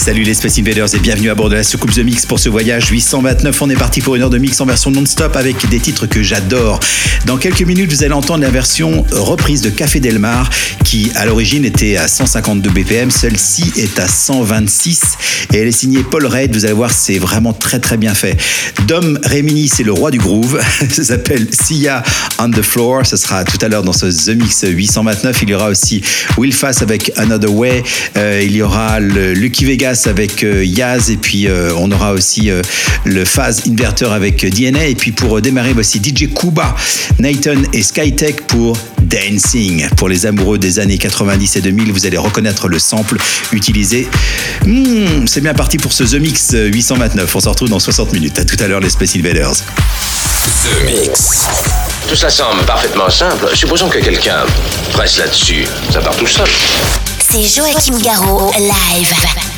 Salut les Space Invaders et bienvenue à bord de la soucoupe The Mix pour ce voyage 829. On est parti pour une heure de mix en version non-stop avec des titres que j'adore. Dans quelques minutes, vous allez entendre la version reprise de Café Delmar qui à l'origine était à 152 BPM. Celle-ci est à 126 et elle est signée Paul Reid. Vous allez voir, c'est vraiment très très bien fait. Dom Remini, c'est le roi du groove. Ça s'appelle Sia on the Floor. Ce sera tout à l'heure dans ce The Mix 829. Il y aura aussi Will Fass avec Another Way. Euh, il y aura le Lucky Vegas avec euh, Yaz et puis euh, on aura aussi euh, le Phase Inverter avec DNA et puis pour démarrer voici DJ Kuba, Nathan et Skytech pour Dancing. Pour les amoureux des années 90 et 2000, vous allez reconnaître le sample utilisé. Hmm, C'est bien parti pour ce The Mix 829. On se retrouve dans 60 minutes. À tout à l'heure les Space Invaders. The Mix. Tout cela semble parfaitement simple. Supposons que quelqu'un presse là-dessus. Ça part tout seul. C'est Joachim Garraud, live.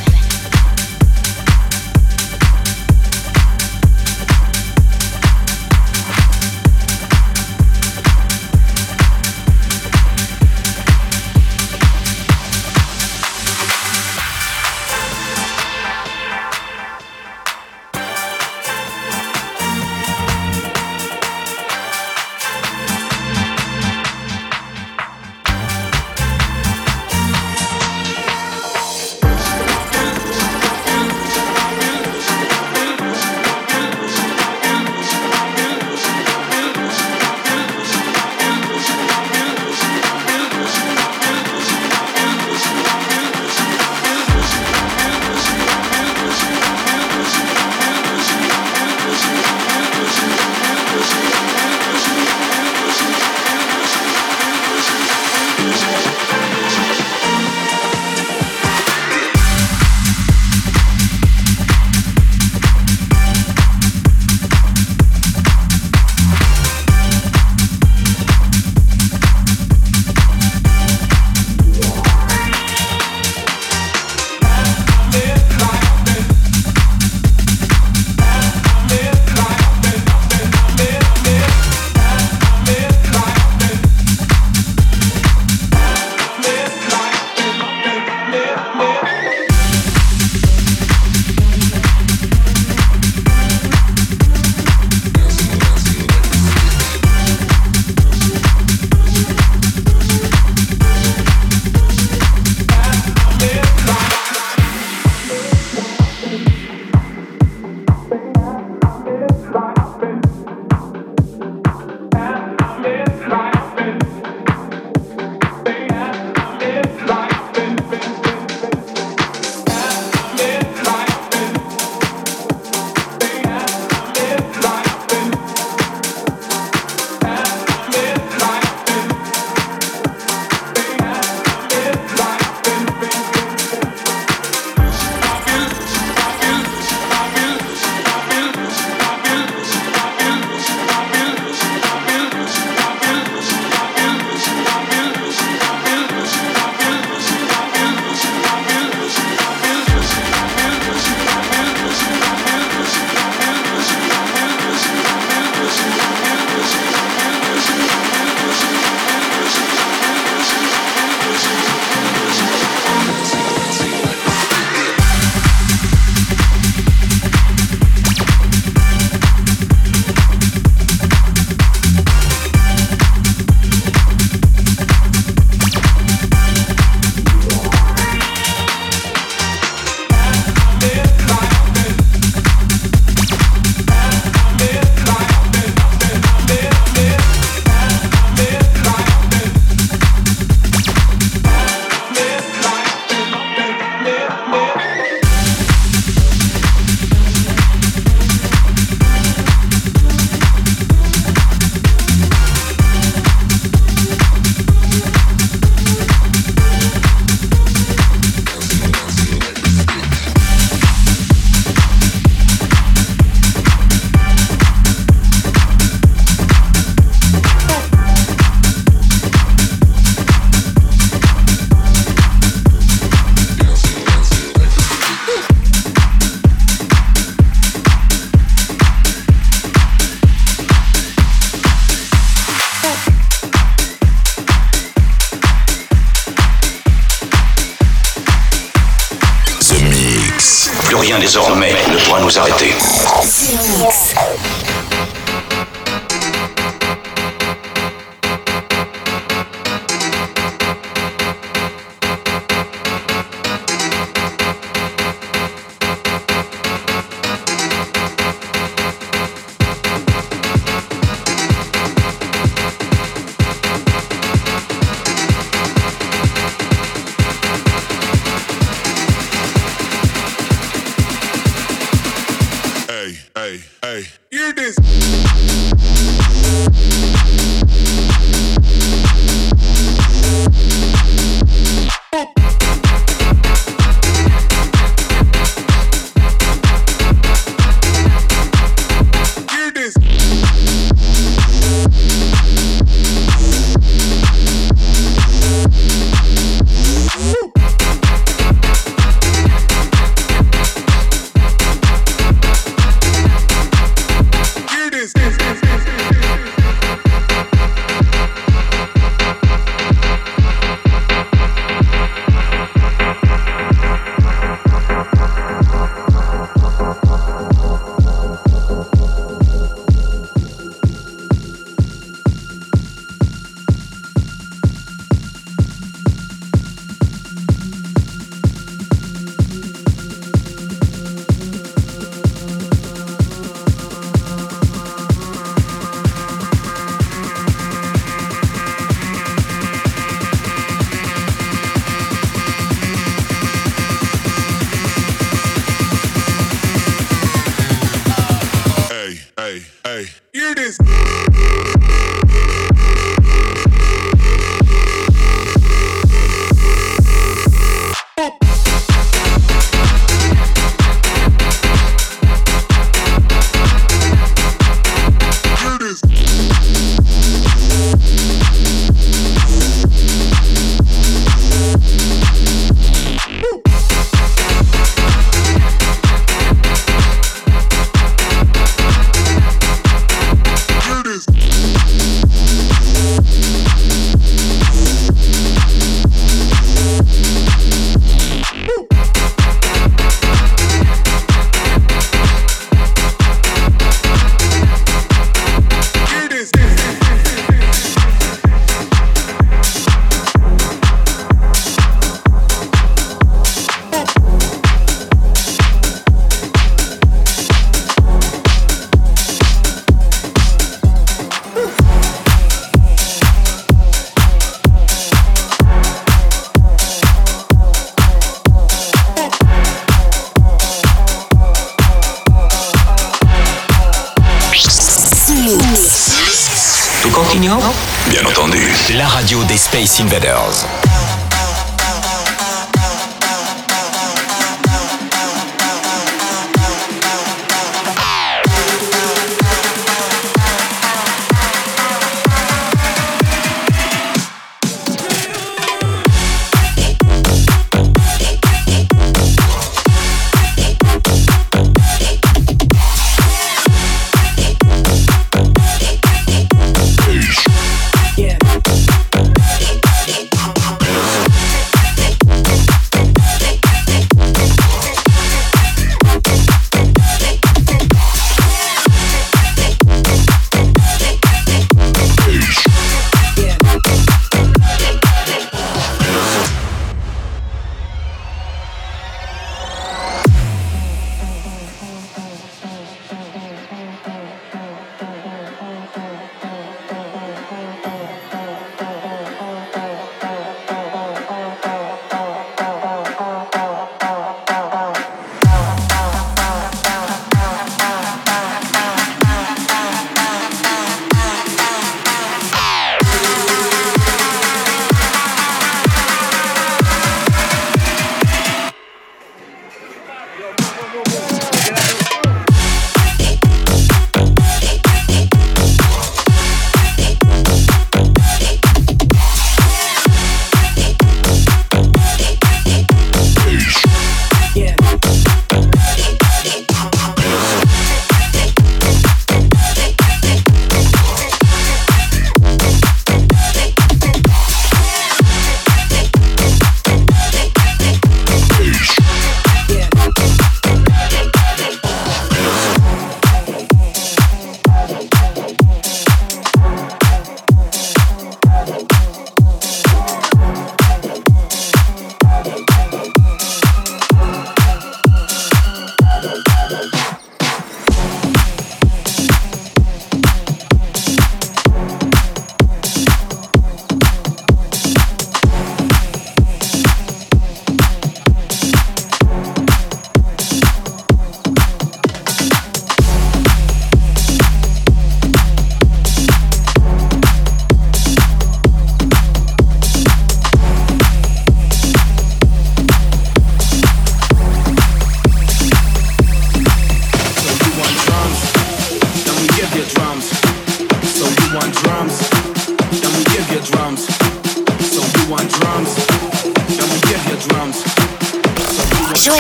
Invaders.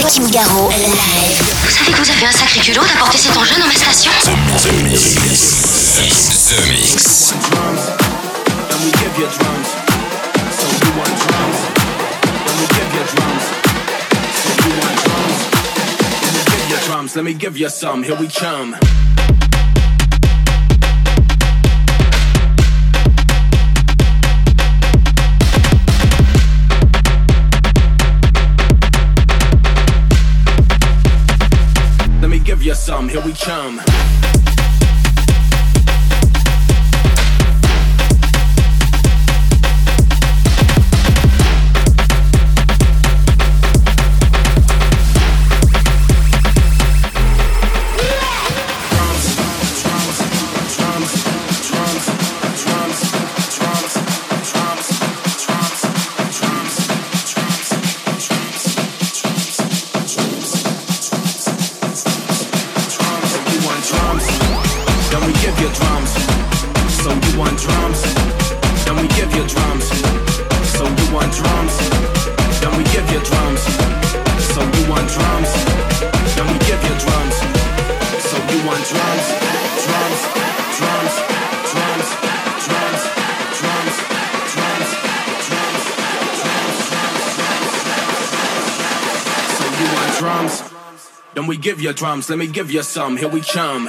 Joachim Garraud, live. Vous savez que vous avez un sacré culot d'apporter cet engin dans ma station The Mix. The Mix. Let me give you some, here we come. Here we come. Give you drums. Let me give you some. Here we come.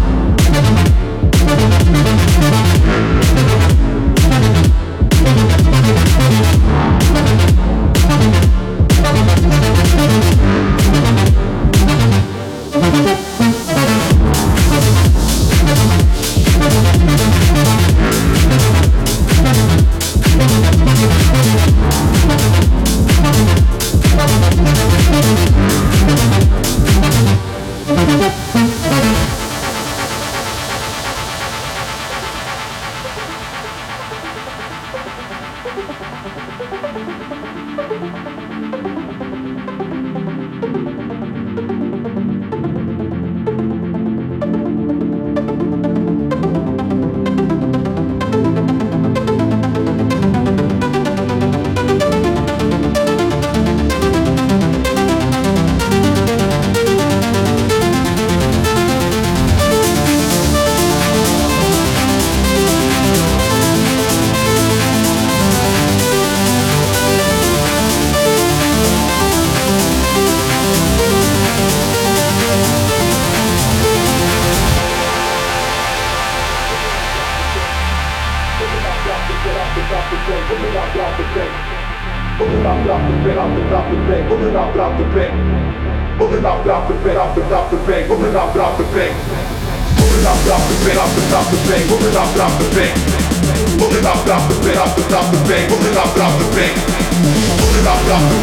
The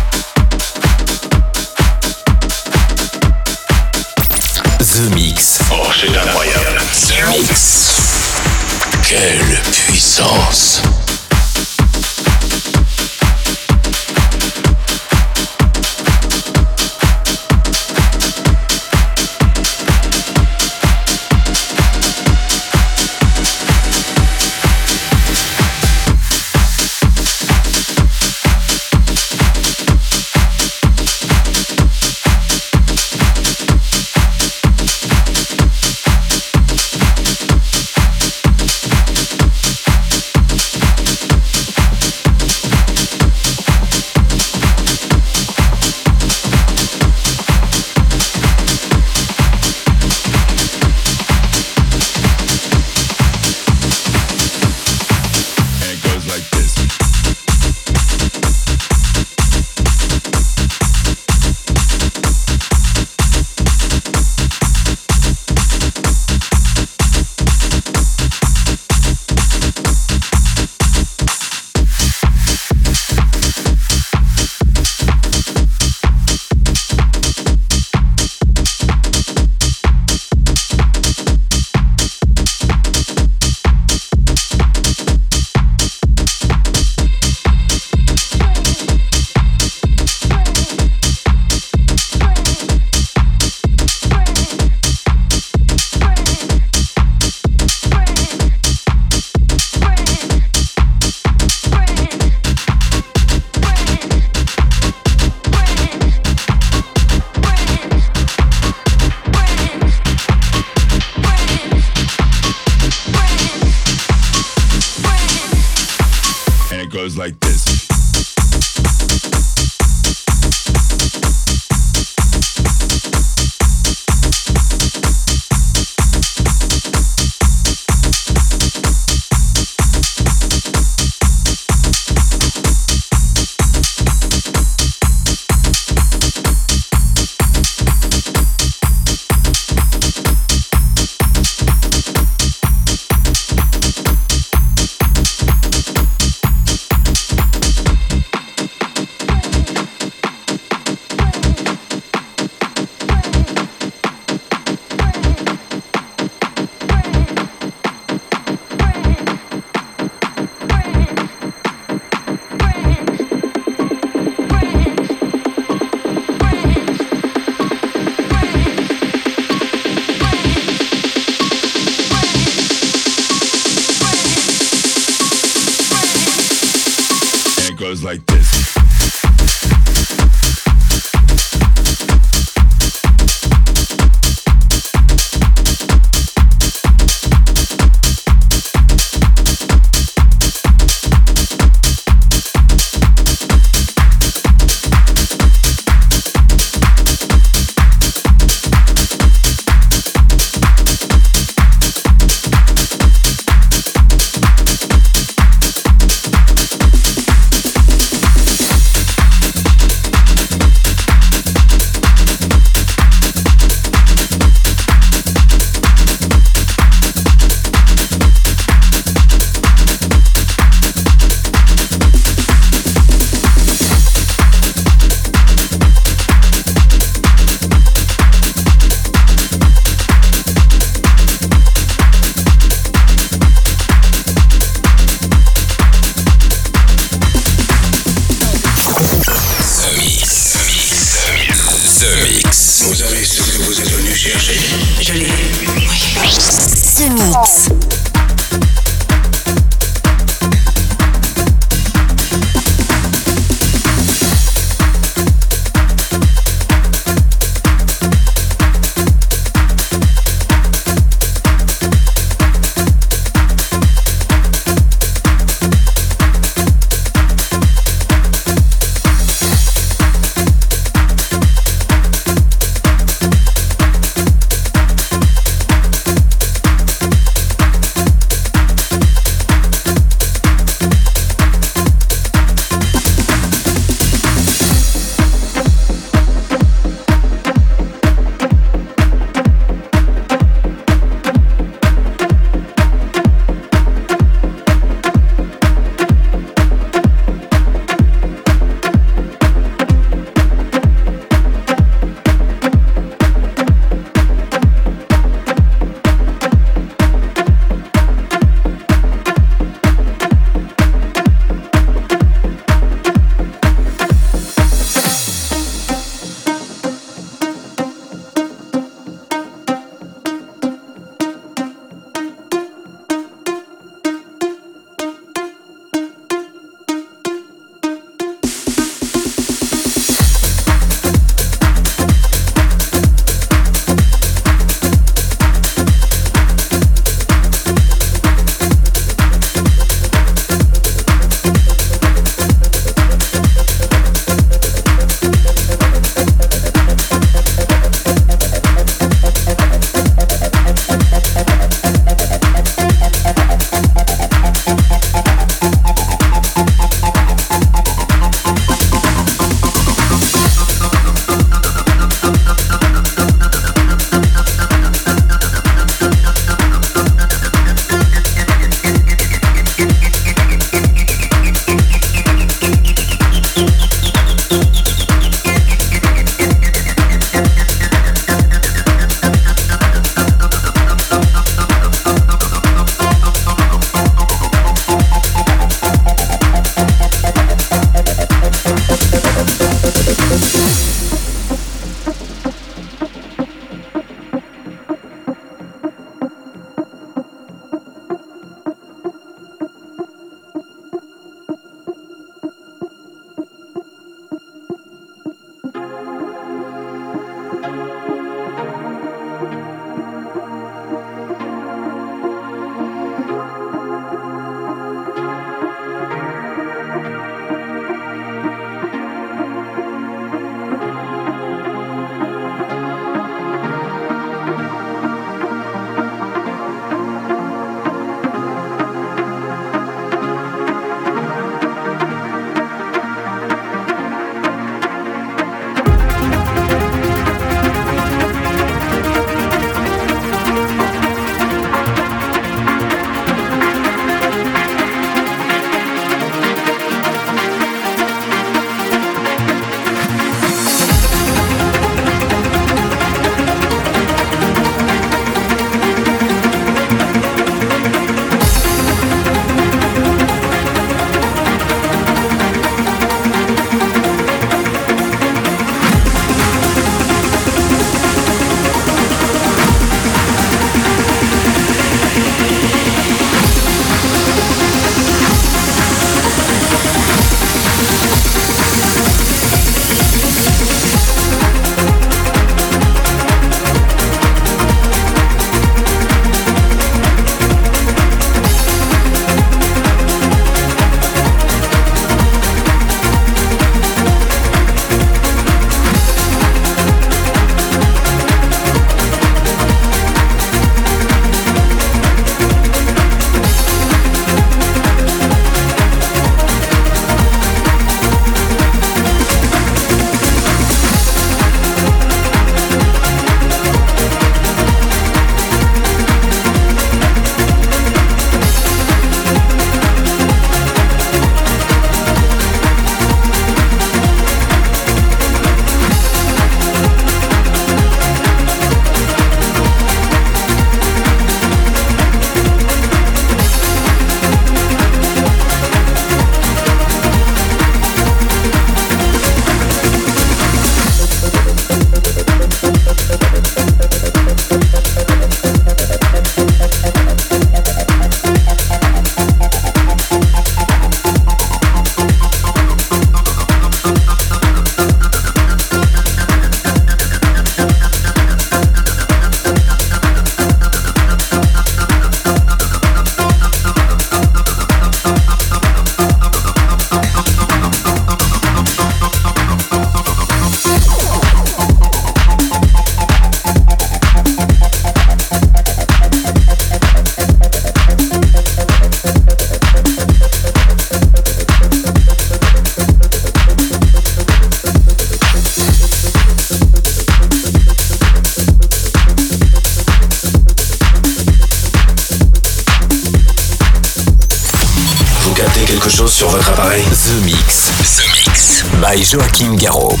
Joachim Garraud.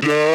Yeah.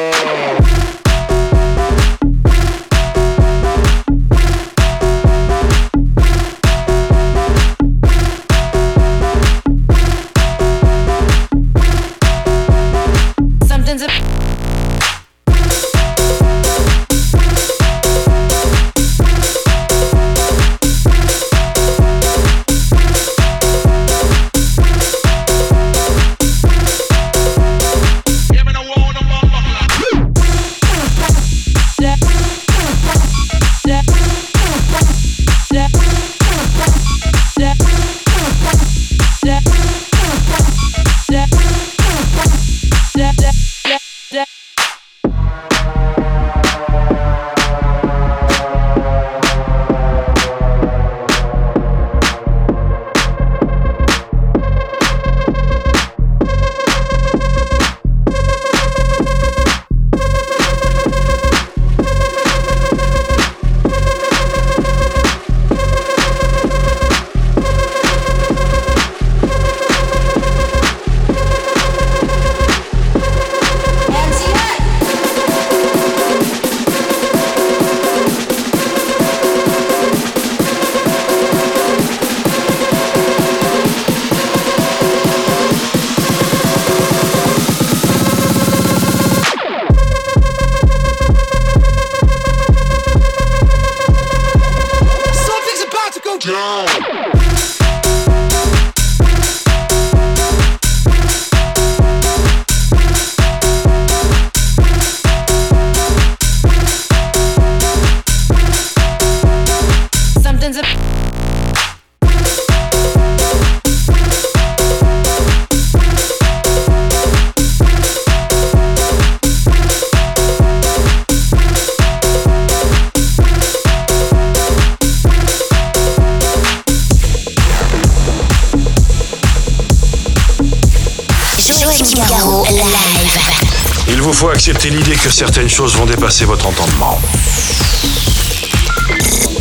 certaines choses vont dépasser votre entendement.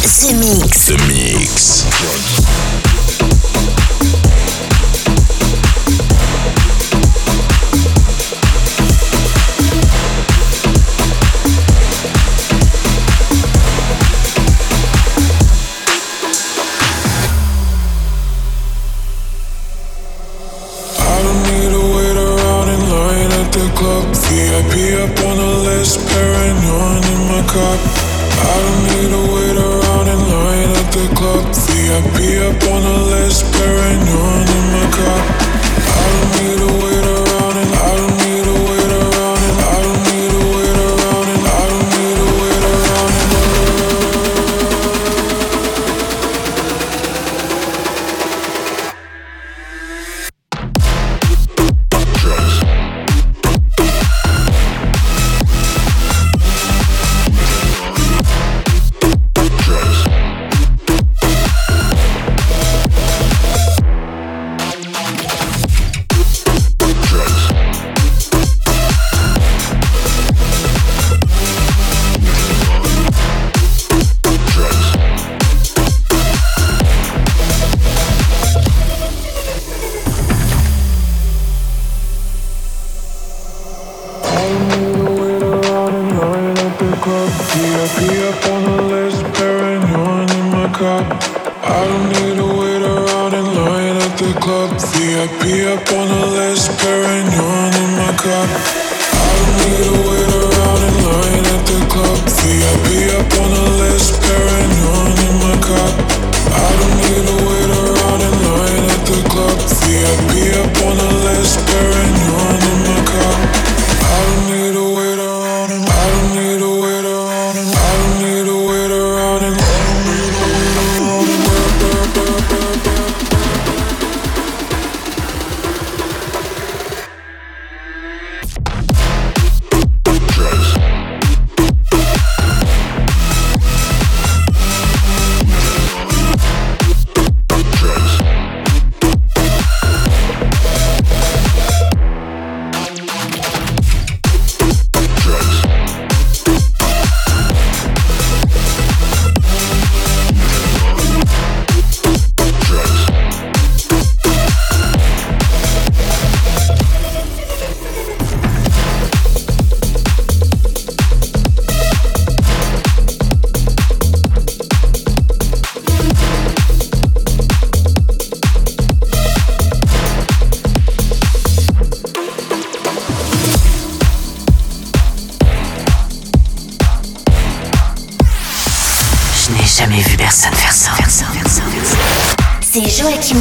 The Mix. Mix. I don't need to wait around in line at the club. VIP up on the list, paranoid in my cup. I don't need to wait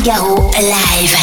Figaro Live.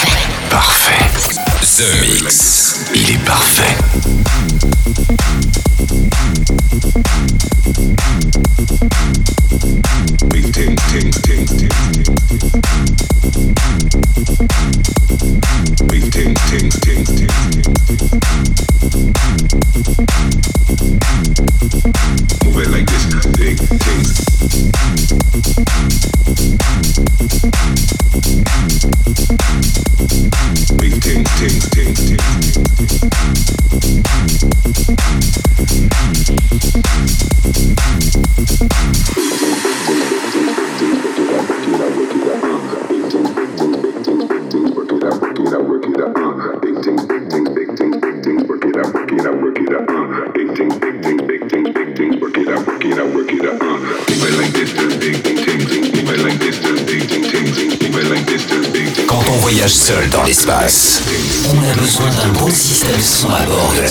On a besoin d'un bon système son à bord de la.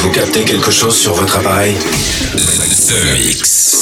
Vous captez quelque chose sur votre appareil? The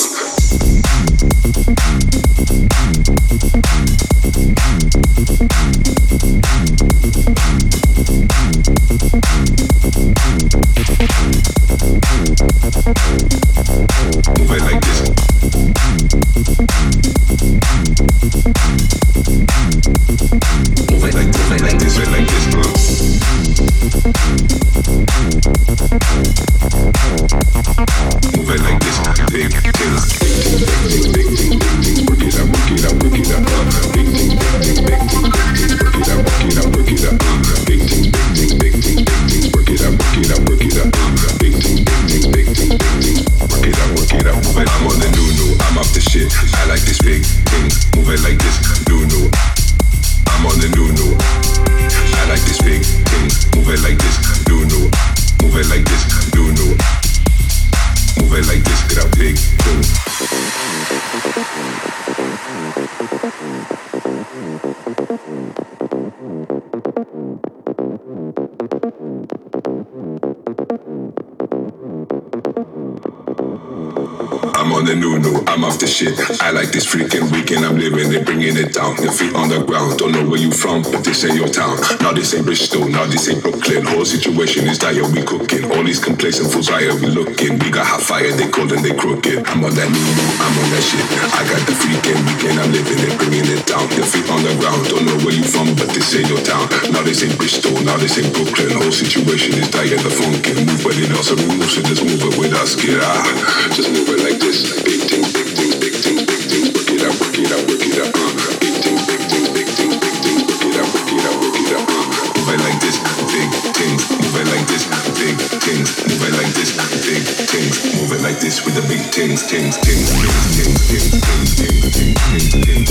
this ain't your town. Now this ain't Bristol, now this ain't Brooklyn. Whole situation is dire, we cooking. All these complacent fools right here, we looking. We got hot fire, they cold and they crooked. I'm on that new, I'm on that shit. I got the freaking weekend, I'm living it, bringing it down. Your feet on the ground, don't know where you from, but this ain't your town. Now this ain't Bristol, now this ain't Brooklyn. Whole situation is dire, the phone can move, but it also moves, so just move it with us, get out. Ah, just move it like this, big thing. this with a big tings, tings, tings, tings, tings, tings, tings, tings, tings,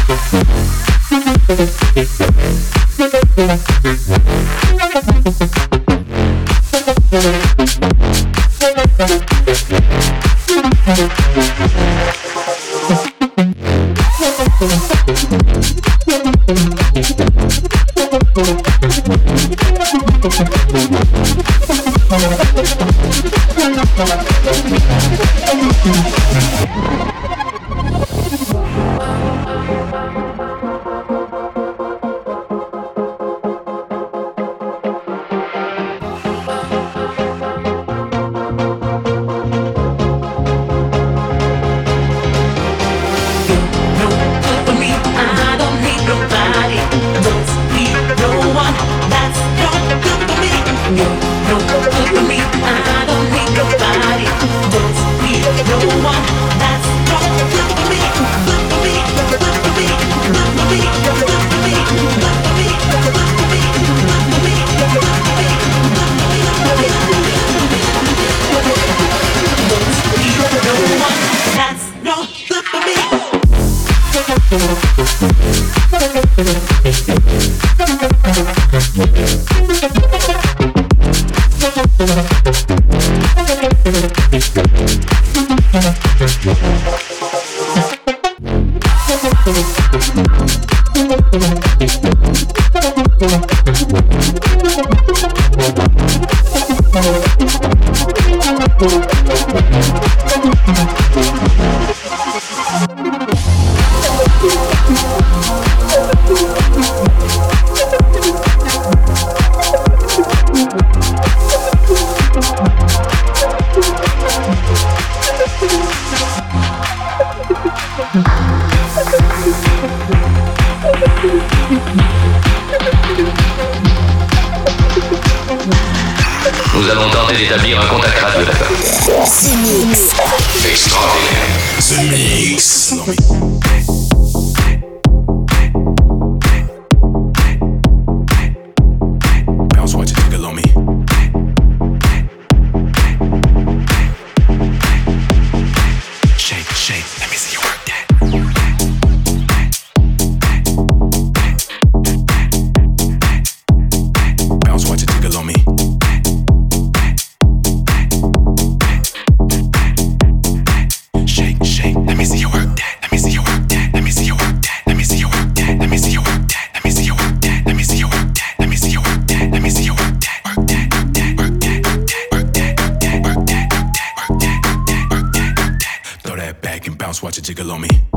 Thank you. watch it jiggle on me.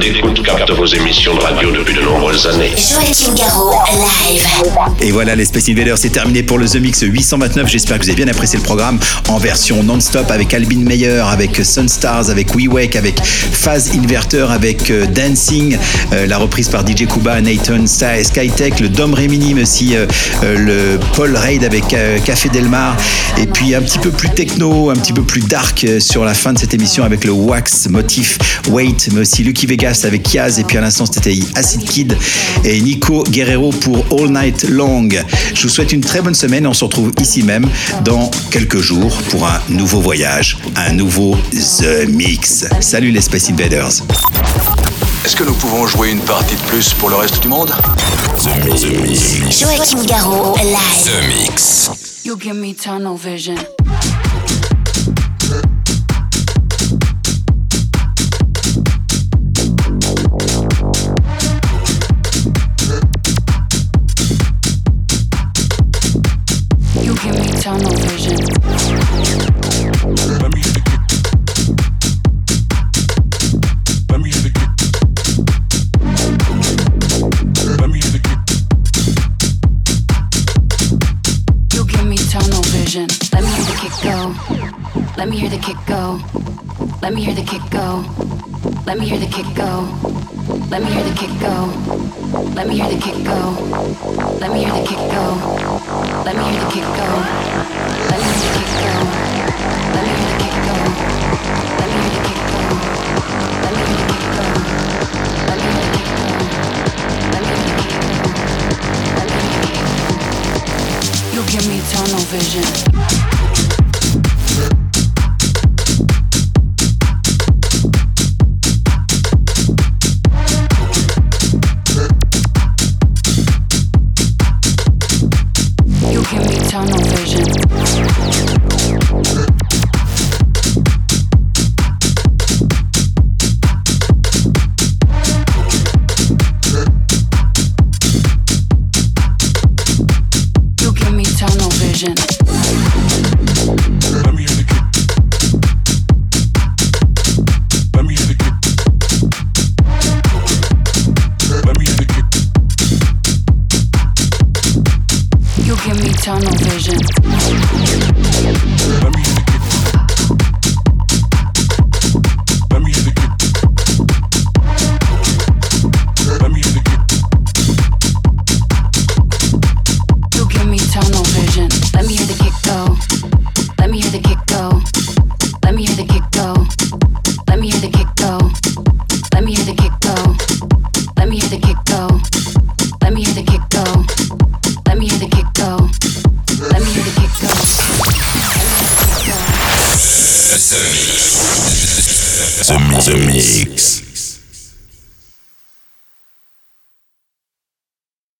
de captent vos émissions de radio depuis de nombreuses années. Joachim Garraud, live. Et voilà, les Space Invaders, c'est terminé pour le The Mix 829. J'espère que vous avez bien apprécié le programme en version non-stop avec Albin Meyer, avec Sunstars, avec We Wake, avec Phase Inverter, avec euh, Dancing, euh, la reprise par DJ Kuba, Nathan Sky- Skytech, le Dom Réminim aussi, euh, euh, le Paul Raid avec euh, Café Delmar, et puis un petit peu plus techno, un petit peu plus dark euh, sur la fin de cette émission avec le Wax Motif Wait, mais aussi Lucky Vegas avec Et puis à l'instant c'était Acid Kid et Nico Guerrero pour All Night Long. Je vous souhaite une très bonne semaine. On se retrouve ici même dans quelques jours pour un nouveau voyage, un nouveau The Mix. Salut les Space Invaders. Est-ce que nous pouvons jouer une partie de plus pour le reste du monde? The Mix. The Mix. Joachim Garraud, live. The Mix. You give me tunnel vision. Hear the kick go. Let me hear the kick go. Let me hear the kick go. Let me hear the kick go. Let me hear the kick go. Let me hear the kick go. Let me hear the kick go. Let me hear the kick go. Let me hear the kick go. Let me hear the kick go. Let me hear the kick go. Let me hear the kick go. Let me hear the kick go. Let me hear the kick go. You give me tunnel vision.